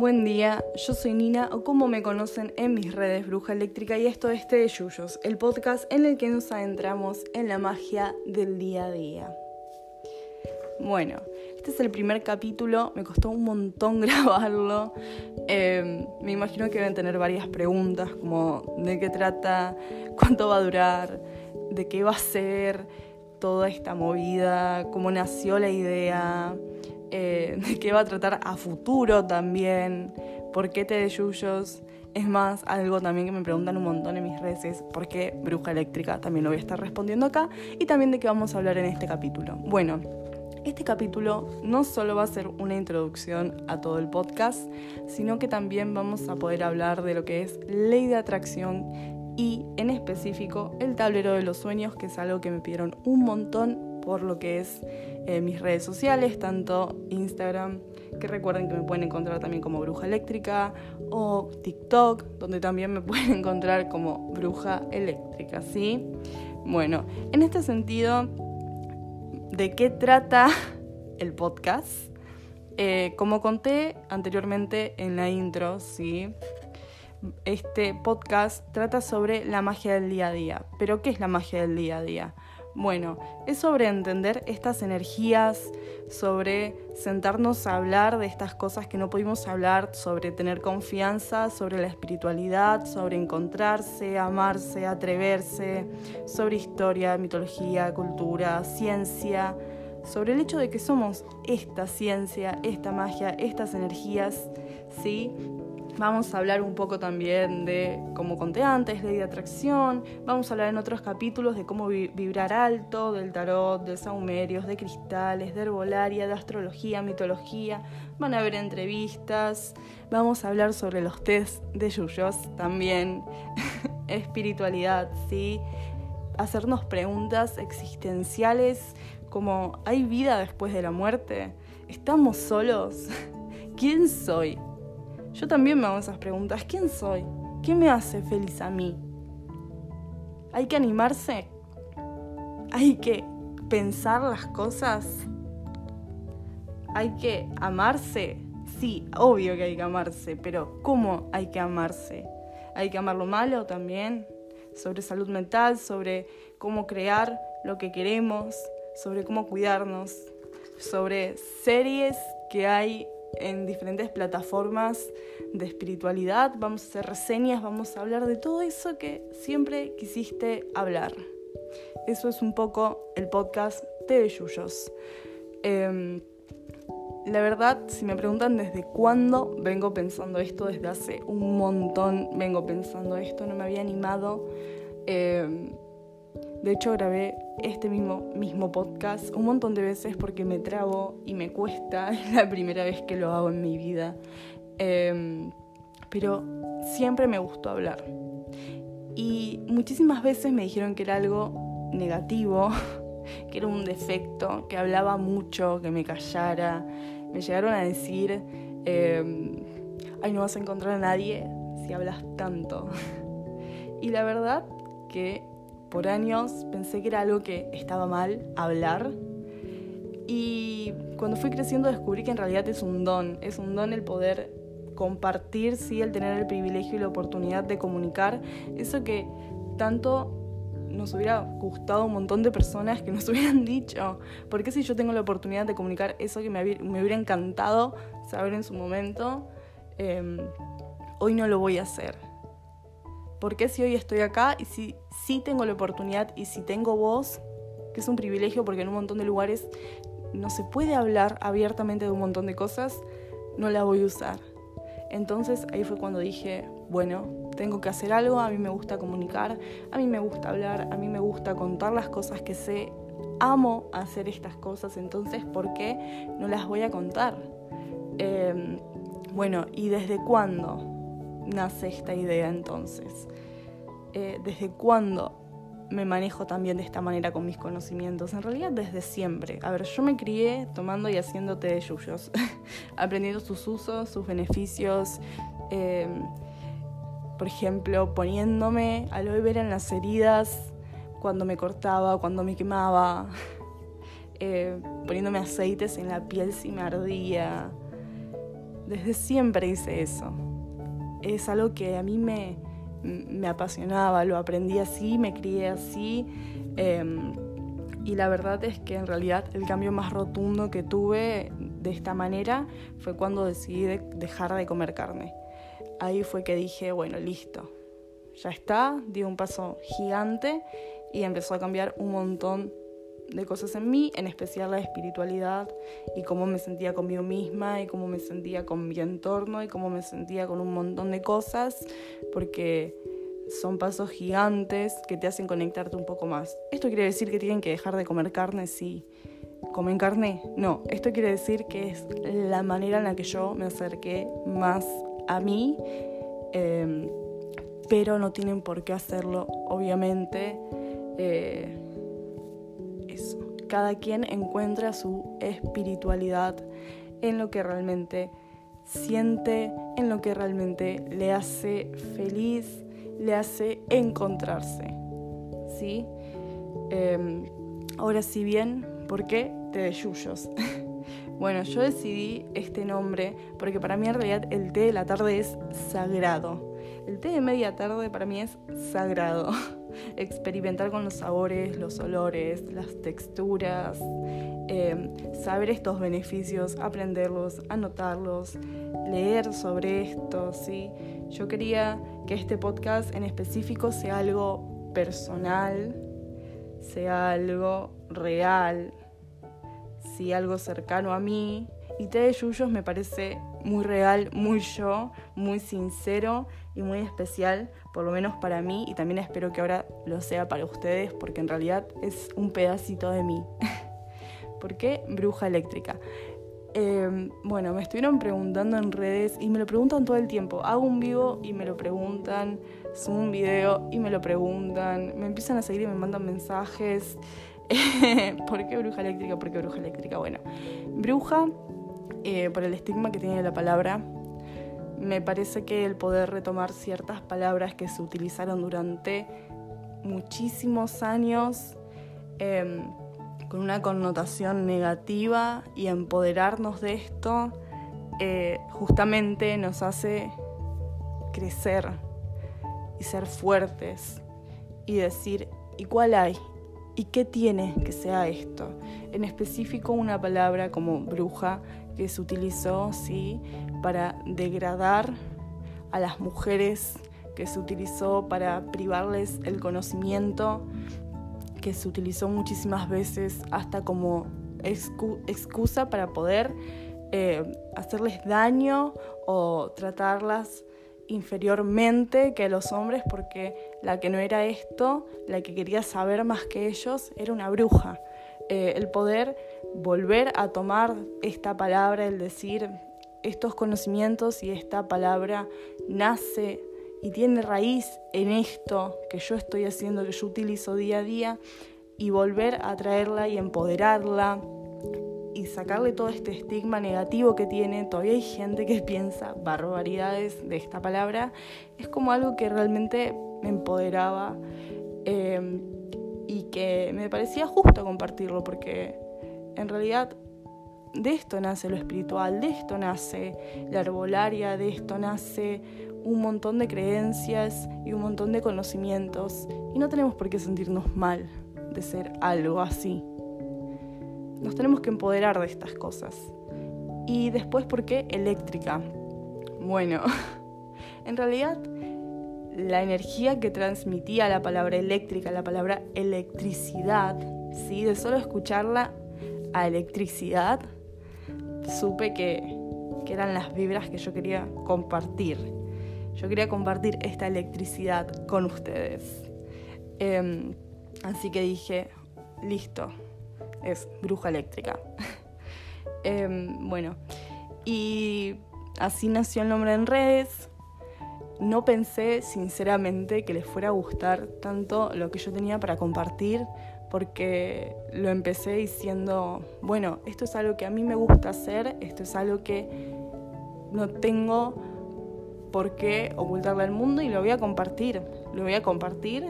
Buen día, yo soy Nina o como me conocen en mis redes Bruja Eléctrica y esto es Té de Yuyos, el podcast en el que nos adentramos en la magia del día a día. Bueno, este es el primer capítulo, me costó un montón grabarlo. Em, me imagino que deben tener varias preguntas como de qué trata, cuánto va a durar, de qué va a ser toda esta movida, cómo nació la idea, eh, de qué va a tratar a futuro también, por qué te de Yuyos. Es más, algo también que me preguntan un montón en mis redes es por qué Bruja Eléctrica, también lo voy a estar respondiendo acá, y también de qué vamos a hablar en este capítulo. Bueno, este capítulo no solo va a ser una introducción a todo el podcast, sino que también vamos a poder hablar de lo que es ley de atracción y en específico el tablero de los sueños, que es algo que me pidieron un montón por lo que es mis redes sociales, tanto Instagram, que recuerden que me pueden encontrar también como Bruja Eléctrica, o TikTok, donde también me pueden encontrar como Bruja Eléctrica, ¿sí? Bueno, en este sentido, ¿de qué trata el podcast? Eh, como conté anteriormente en la intro, ¿sí? Este podcast trata sobre la magia del día a día. ¿Pero qué es la magia del día a día? Bueno, es sobre entender estas energías, sobre sentarnos a hablar de estas cosas que no pudimos hablar, sobre tener confianza, sobre la espiritualidad, sobre encontrarse, amarse, atreverse, sobre historia, mitología, cultura, ciencia, sobre el hecho de que somos esta ciencia, esta magia, estas energías, ¿sí? Vamos a hablar un poco también de, como conté antes, ley de atracción. Vamos a hablar en otros capítulos de cómo vibrar alto, del tarot, de saumerios, de cristales, de herbolaria, de astrología, mitología. Van a haber entrevistas. Vamos a hablar sobre los test de yuyos también. Espiritualidad, ¿sí? Hacernos preguntas existenciales como ¿hay vida después de la muerte? ¿Estamos solos? ¿Quién soy? Yo también me hago esas preguntas. ¿Quién soy? ¿Qué me hace feliz a mí? Hay que animarse. Hay que pensar las cosas. Hay que amarse. Sí, obvio que hay que amarse, pero ¿cómo hay que amarse? Hay que amar lo malo también, sobre salud mental, sobre cómo crear lo que queremos, sobre cómo cuidarnos, sobre series que hay en diferentes plataformas de espiritualidad, vamos a hacer reseñas, vamos a hablar de todo eso que siempre quisiste hablar. Eso es un poco el podcast de Yuyos. Em, la verdad, si me preguntan desde cuándo vengo pensando esto, desde hace un montón vengo pensando esto, no me había animado. Em, de hecho, grabé este mismo, mismo podcast un montón de veces porque me trabo y me cuesta. Es la primera vez que lo hago en mi vida. Em, pero siempre me gustó hablar. Y muchísimas veces me dijeron que era algo negativo, que era un defecto, que hablaba mucho, que me callara. Me llegaron a decir, em, ay, no vas a encontrar a nadie si hablas tanto. Y la verdad que por años pensé que era algo que estaba mal hablar. Y cuando fui creciendo descubrí que en realidad es un don, es un don el poder compartir, sí, el tener el privilegio y la oportunidad de comunicar eso que tanto nos hubiera gustado un montón de personas que nos hubieran dicho. Porque si yo tengo la oportunidad de comunicar eso que me, hubiera encantado saber en su momento, em, hoy no lo voy a hacer? ¿Por qué si hoy estoy acá y si sí tengo la oportunidad y si tengo voz, que es un privilegio porque en un montón de lugares no se puede hablar abiertamente de un montón de cosas, no la voy a usar? Entonces ahí fue cuando dije, bueno, tengo que hacer algo, a mí me gusta comunicar, a mí me gusta hablar, a mí me gusta contar las cosas que sé, amo hacer estas cosas, entonces ¿por qué no las voy a contar? Em, bueno, ¿y desde cuándo? Nace esta idea entonces? Eh, ¿Desde cuándo me manejo también de esta manera con mis conocimientos? En realidad desde siempre. A ver, yo me crié tomando y haciendo té de yuyos, aprendiendo sus usos, sus beneficios. Em, por ejemplo, poniéndome aloe vera en las heridas cuando me cortaba, cuando me quemaba, eh, poniéndome aceites en la piel si me ardía, desde siempre hice eso. Es algo que a mí me, me apasionaba, lo aprendí así, me crié así. Em, y la verdad es que en realidad el cambio más rotundo que tuve de esta manera fue cuando decidí dejar de comer carne. Ahí fue que dije, bueno, listo, ya está, di un paso gigante y empezó a cambiar un montón de cosas en mí, en especial la espiritualidad y cómo me sentía conmigo misma y cómo me sentía con mi entorno y cómo me sentía con un montón de cosas, porque son pasos gigantes que te hacen conectarte un poco más. ¿Esto quiere decir que tienen que dejar de comer carne? Sí. ¿Comen carne? No. Esto quiere decir que es la manera en la que yo me acerqué más a mí, em, pero no tienen por qué hacerlo, obviamente. Eh. Cada quien encuentra su espiritualidad en lo que realmente siente, en lo que realmente le hace feliz, le hace encontrarse. ¿Sí? Em, ahora, si bien, ¿por qué te de Yuyos? bueno, yo decidí este nombre porque para mí en realidad el té de la tarde es sagrado. El té de media tarde para mí es sagrado. Experimentar con los sabores, los olores, las texturas, em, saber estos beneficios, aprenderlos, anotarlos, leer sobre esto, ¿sí? Yo quería que este podcast en específico sea algo personal, sea algo real, sea algo cercano a mí. Y Té de Yuyos me parece muy real, muy yo, muy sincero y muy especial, por lo menos para mí, y también espero que ahora lo sea para ustedes, porque en realidad es un pedacito de mí. ¿Por qué bruja eléctrica? Em, bueno, me estuvieron preguntando en redes y me lo preguntan todo el tiempo. Hago un vivo y me lo preguntan, subo un video y me lo preguntan, me empiezan a seguir y me mandan mensajes. ¿Por qué bruja eléctrica? ¿Por qué bruja eléctrica? Bueno, bruja, eh, por el estigma que tiene la palabra, me parece que el poder retomar ciertas palabras que se utilizaron durante muchísimos años, em, con una connotación negativa y empoderarnos de esto eh, justamente nos hace crecer y ser fuertes y decir, ¿y cuál hay? ¿Y qué tiene que sea esto? En específico una palabra como bruja que se utilizó ¿sí? para degradar a las mujeres, que se utilizó para privarles el conocimiento, que se utilizó muchísimas veces hasta como excusa para poder eh, hacerles daño o tratarlas inferiormente que a los hombres porque la que no era esto, la que quería saber más que ellos, era una bruja. Eh, el poder volver a tomar esta palabra, el decir estos conocimientos y esta palabra nace y tiene raíz en esto que yo estoy haciendo, que yo utilizo día a día, y volver a traerla y empoderarla y sacarle todo este estigma negativo que tiene. Todavía hay gente que piensa barbaridades de esta palabra. Es como algo que realmente me empoderaba em, y que me parecía justo compartirlo porque en realidad de esto nace lo espiritual, de esto nace la herbolaria, de esto nace un montón de creencias y un montón de conocimientos y no tenemos por qué sentirnos mal de ser algo así. Nos tenemos que empoderar de estas cosas. Y después, ¿por qué eléctrica? Bueno, en realidad la energía que transmitía la palabra eléctrica, la palabra electricidad, ¿sí? de solo escucharla a electricidad, supe que, eran las vibras que yo quería compartir yo quería compartir esta electricidad con ustedes. Em, así que dije, listo, es bruja eléctrica. Em, bueno, y así nació el nombre en redes. No pensé sinceramente que les fuera a gustar tanto lo que yo tenía para compartir, porque lo empecé diciendo, bueno, esto es algo que a mí me gusta hacer, esto es algo que no tengo por qué ocultarle al mundo y lo voy a compartir. Lo voy a compartir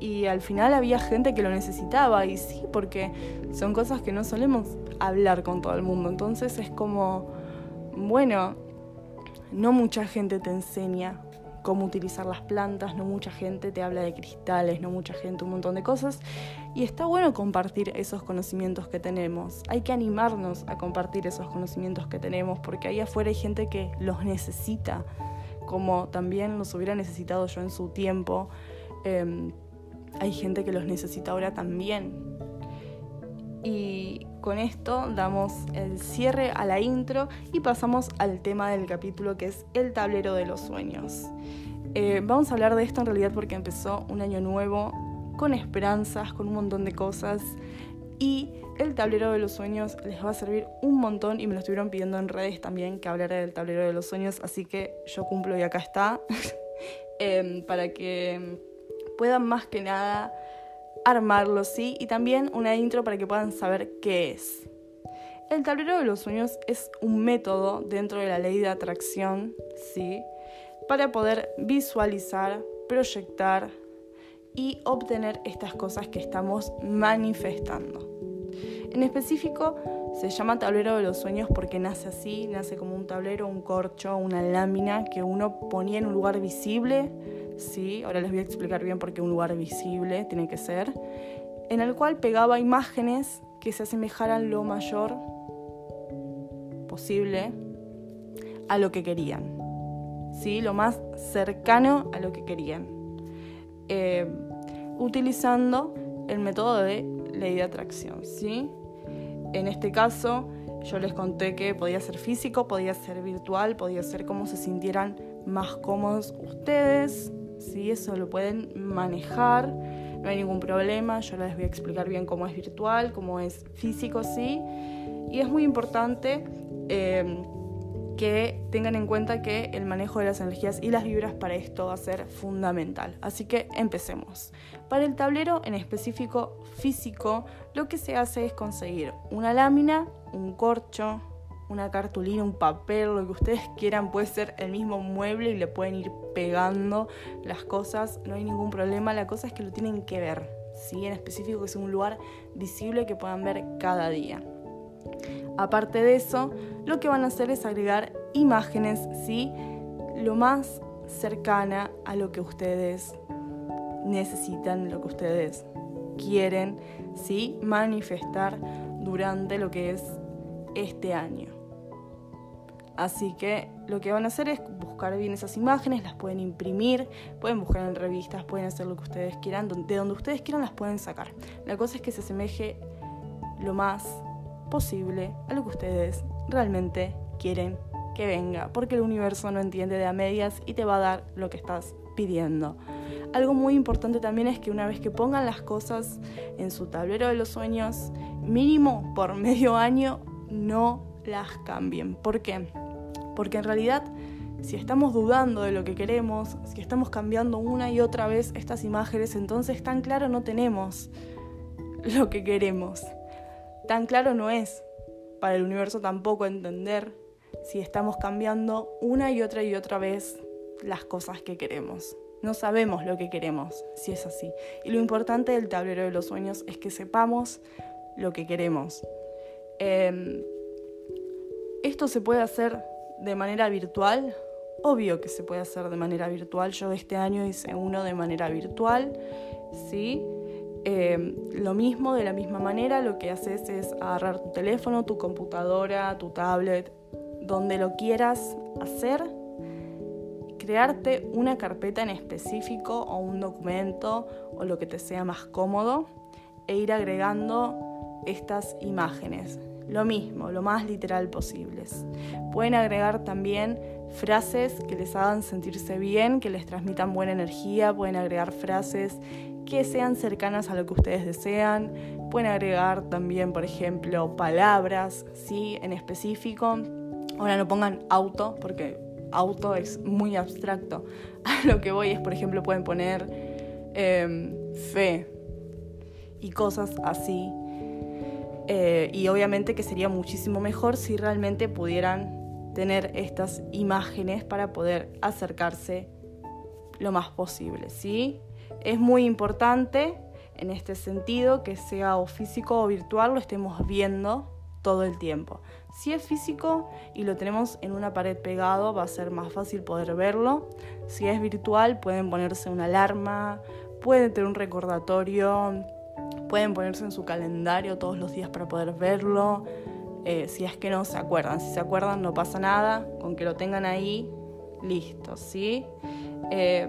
y al final había gente que lo necesitaba y sí, porque son cosas que no solemos hablar con todo el mundo. Entonces es como bueno, no mucha gente te enseña cómo utilizar las plantas, no mucha gente te habla de cristales, no mucha gente un montón de cosas. Y está bueno compartir esos conocimientos que tenemos. Hay que animarnos a compartir esos conocimientos que tenemos porque ahí afuera hay gente que los necesita, como también los hubiera necesitado yo en su tiempo. Em, hay gente que los necesita ahora también. Y con esto damos el cierre a la intro y pasamos al tema del capítulo que es el tablero de los sueños. Eh, vamos a hablar de esto en realidad porque empezó un año nuevo con esperanzas, con un montón de cosas y el tablero de los sueños les va a servir un montón y me lo estuvieron pidiendo en redes también que hablara del tablero de los sueños, así que yo cumplo y acá está, em, para que puedan más que nada armarlo, ¿sí? Y también una intro para que puedan saber qué es. El tablero de los sueños es un método dentro de la ley de atracción, ¿sí? Para poder visualizar, proyectar y obtener estas cosas que estamos manifestando. En específico, se llama tablero de los sueños porque nace así, nace como un tablero, un corcho, una lámina que uno ponía en un lugar visible ¿sí? ahora les voy a explicar bien por qué un lugar visible tiene que ser, en el cual pegaba imágenes que se asemejaran lo mayor posible a lo que querían, ¿sí? lo más cercano a lo que querían, eh, utilizando el método de ley de atracción. ¿sí? En este caso, yo les conté que podía ser físico, podía ser virtual, podía ser como se sintieran más cómodos ustedes, ¿sí? Eso lo pueden manejar, no hay ningún problema, yo les voy a explicar bien cómo es virtual, cómo es físico, ¿sí? Y es muy importante em, que tengan en cuenta que el manejo de las energías y las vibras para esto va a ser fundamental. Así que empecemos. Para el tablero en específico físico, lo que se hace es conseguir una lámina, un corcho, una cartulina, un papel, lo que ustedes quieran, puede ser el mismo mueble y le pueden ir pegando las cosas, no hay ningún problema, la cosa es que lo tienen que ver, ¿sí? en específico que es un lugar visible que puedan ver cada día. Aparte de eso, lo que van a hacer es agregar imágenes, ¿sí? lo más cercana a lo que ustedes necesitan, lo que ustedes quieren, ¿sí? manifestar durante lo que es este año. Así que lo que van a hacer es buscar bien esas imágenes, las pueden imprimir, pueden buscar en revistas, pueden hacer lo que ustedes quieran, de donde ustedes quieran las pueden sacar. La cosa es que se asemeje lo más posible a lo que ustedes realmente quieren que venga, porque el universo no entiende de a medias y te va a dar lo que estás pidiendo. Algo muy importante también es que una vez que pongan las cosas en su tablero de los sueños, mínimo por medio año, no las cambien. ¿Por qué? Porque en realidad, si estamos dudando de lo que queremos, si estamos cambiando una y otra vez estas imágenes, entonces tan claro no tenemos lo que queremos. Tan claro no es para el universo tampoco entender si estamos cambiando una y otra y otra vez las cosas que queremos. No sabemos lo que queremos, si es así. Y lo importante del tablero de los sueños es que sepamos lo que queremos. Em, esto se puede hacer de manera virtual. Obvio que se puede hacer de manera virtual. Yo este año hice uno de manera virtual, ¿sí? Eh, lo mismo, de la misma manera, lo que haces es agarrar tu teléfono, tu computadora, tu tablet, donde lo quieras hacer, crearte una carpeta en específico o un documento o lo que te sea más cómodo e ir agregando estas imágenes. Lo mismo, lo más literal posibles. Pueden agregar también frases que les hagan sentirse bien, que les transmitan buena energía, pueden agregar frases que sean cercanas a lo que ustedes desean, pueden agregar también, por ejemplo, palabras, ¿sí? En específico. Ahora no pongan auto, porque auto es muy abstracto. A lo que voy es, por ejemplo, pueden poner em, fe y cosas así eh, y obviamente que sería muchísimo mejor si realmente pudieran tener estas imágenes para poder acercarse lo más posible, ¿sí? Es muy importante en este sentido que sea o físico o virtual lo estemos viendo todo el tiempo. Si es físico y lo tenemos en una pared pegado, va a ser más fácil poder verlo. Si es virtual, pueden ponerse una alarma, pueden tener un recordatorio, pueden ponerse en su calendario todos los días para poder verlo. Eh, si es que no se acuerdan, si se acuerdan no pasa nada, con que lo tengan ahí, listo, ¿sí? Eh,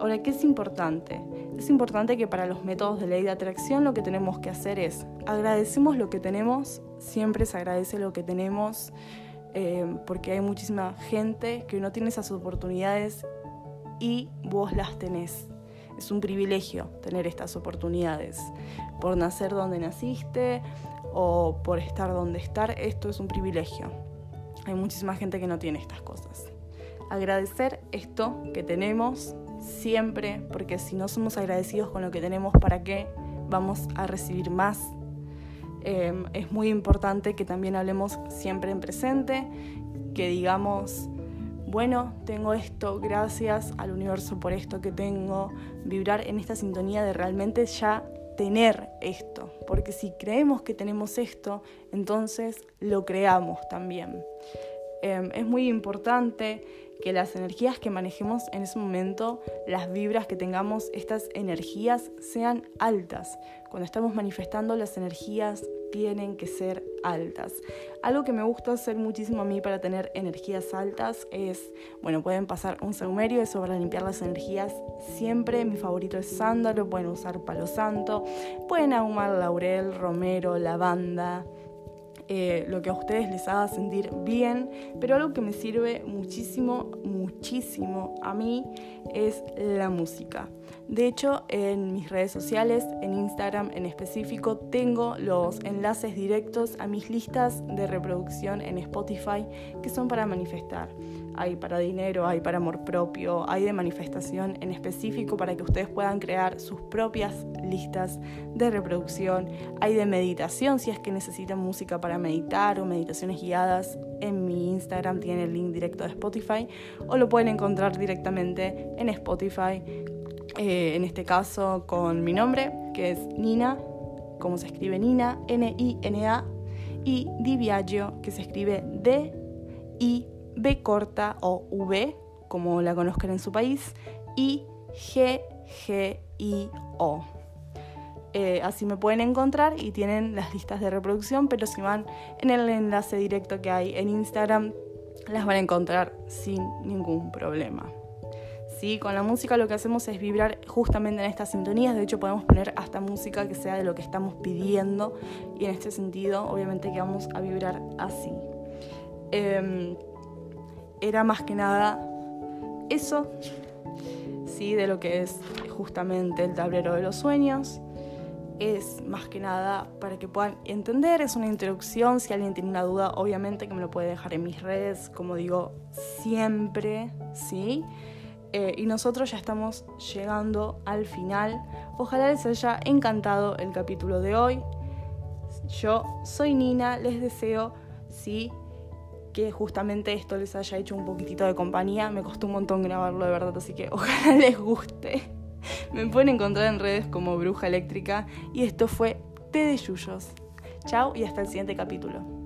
ahora, ¿qué es importante? Es importante que para los métodos de ley de atracción lo que tenemos que hacer es agradecemos lo que tenemos, siempre se agradece lo que tenemos, eh, porque hay muchísima gente que no tiene esas oportunidades y vos las tenés. Es un privilegio tener estas oportunidades. Por nacer donde naciste o por estar donde estar, esto es un privilegio. Hay muchísima gente que no tiene estas cosas. Agradecer esto que tenemos siempre, porque si no somos agradecidos con lo que tenemos, ¿para qué vamos a recibir más? Em, es muy importante que también hablemos siempre en presente, que digamos, bueno, tengo esto, gracias al universo por esto que tengo, vibrar en esta sintonía de realmente ya tener esto, porque si creemos que tenemos esto, entonces lo creamos también. Em, es muy importante que las energías que manejemos en ese momento, las vibras que tengamos, estas energías sean altas. Cuando estamos manifestando, las energías tienen que ser altas. Algo que me gusta hacer muchísimo a mí para tener energías altas es, bueno, pueden pasar un saumerio, eso para limpiar las energías. Siempre mi favorito es sándalo, pueden usar palo santo, pueden ahumar laurel, romero, lavanda. Eh, lo que a ustedes les haga sentir bien, pero algo que me sirve muchísimo, muchísimo a mí es la música. De hecho, en mis redes sociales, en Instagram en específico, tengo los enlaces directos a mis listas de reproducción en Spotify que son para manifestar. Hay para dinero, hay para amor propio, hay de manifestación en específico para que ustedes puedan crear sus propias listas de reproducción. Hay de meditación si es que necesitan música para meditar o meditaciones guiadas. En mi Instagram tiene el link directo de Spotify o lo pueden encontrar directamente en Spotify eh, en este caso con mi nombre, que es Nina, como se escribe Nina, N-I-N-A, y Di Viaggio, que se escribe D-I-B corta o V, como la conozcan en su país, y G-G-I-O. Eh, así me pueden encontrar y tienen las listas de reproducción, pero si van en el enlace directo que hay en Instagram, las van a encontrar sin ningún problema. Con la música lo que hacemos es vibrar justamente en estas sintonías, de hecho podemos poner hasta música que sea de lo que estamos pidiendo y en este sentido obviamente que vamos a vibrar así. Em, era más que nada eso, ¿sí? de lo que es justamente el tablero de los sueños. Es más que nada para que puedan entender, es una introducción, si alguien tiene una duda obviamente que me lo puede dejar en mis redes, como digo siempre, ¿sí? Eh, y nosotros ya estamos llegando al final. Ojalá les haya encantado el capítulo de hoy. Yo soy Nina, les deseo, sí, que justamente esto les haya hecho un poquitito de compañía. Me costó un montón grabarlo de verdad, así que ojalá les guste. Me pueden encontrar en redes como Bruja Eléctrica y esto fue Té de Yuyos. Chao y hasta el siguiente capítulo.